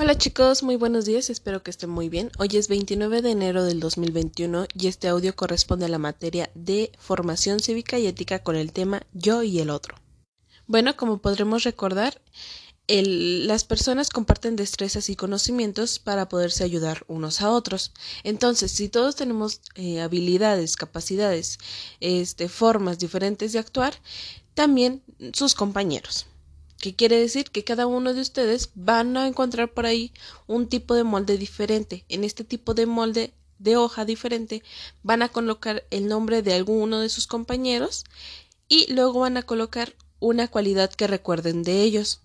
Hola chicos, muy buenos días, espero que estén muy bien. Hoy es 29 de enero del 2021 y este audio corresponde a la materia de formación cívica y ética con el tema yo y el otro. Bueno, como podremos recordar, las personas comparten destrezas y conocimientos para poderse ayudar unos a otros. Entonces, si todos tenemos eh, habilidades, capacidades, este, formas diferentes de actuar, también sus compañeros. ¿Qué quiere decir? Que cada uno de ustedes van a encontrar por ahí un tipo de molde diferente. En este tipo de molde de hoja diferente van a colocar el nombre de alguno de sus compañeros y luego van a colocar una cualidad que recuerden de ellos.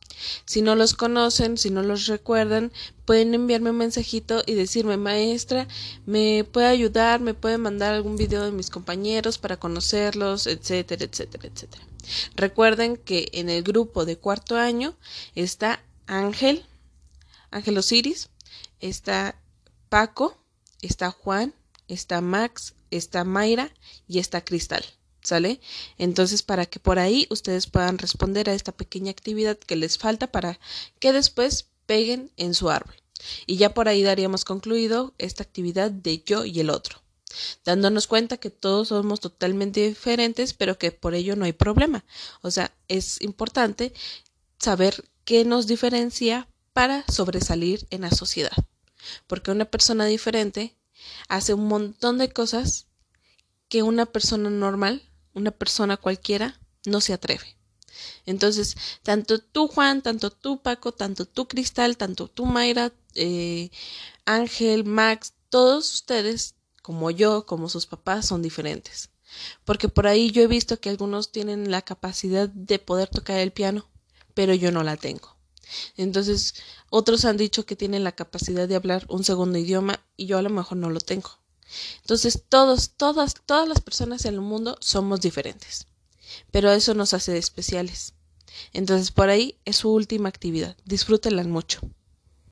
Si no los conocen, si no los recuerdan, pueden enviarme un mensajito y decirme, maestra, me puede ayudar, me puede mandar algún video de mis compañeros para conocerlos, etcétera, etcétera, etcétera. Recuerden que en el grupo de cuarto año está Ángel, Ángel Osiris, está Paco, está Juan, está Max, está Mayra y está Cristal. ¿Sale? Entonces, para que por ahí ustedes puedan responder a esta pequeña actividad que les falta para que después peguen en su árbol. Y ya por ahí daríamos concluido esta actividad de yo y el otro dándonos cuenta que todos somos totalmente diferentes, pero que por ello no hay problema. O sea, es importante saber qué nos diferencia para sobresalir en la sociedad. Porque una persona diferente hace un montón de cosas que una persona normal, una persona cualquiera, no se atreve. Entonces, tanto tú, Juan, tanto tú, Paco, tanto tú, Cristal, tanto tú, Mayra, eh, Ángel, Max, todos ustedes como yo, como sus papás, son diferentes. Porque por ahí yo he visto que algunos tienen la capacidad de poder tocar el piano, pero yo no la tengo. Entonces, otros han dicho que tienen la capacidad de hablar un segundo idioma y yo a lo mejor no lo tengo. Entonces, todos, todas, todas las personas en el mundo somos diferentes. Pero eso nos hace especiales. Entonces, por ahí es su última actividad. Disfrútenla mucho.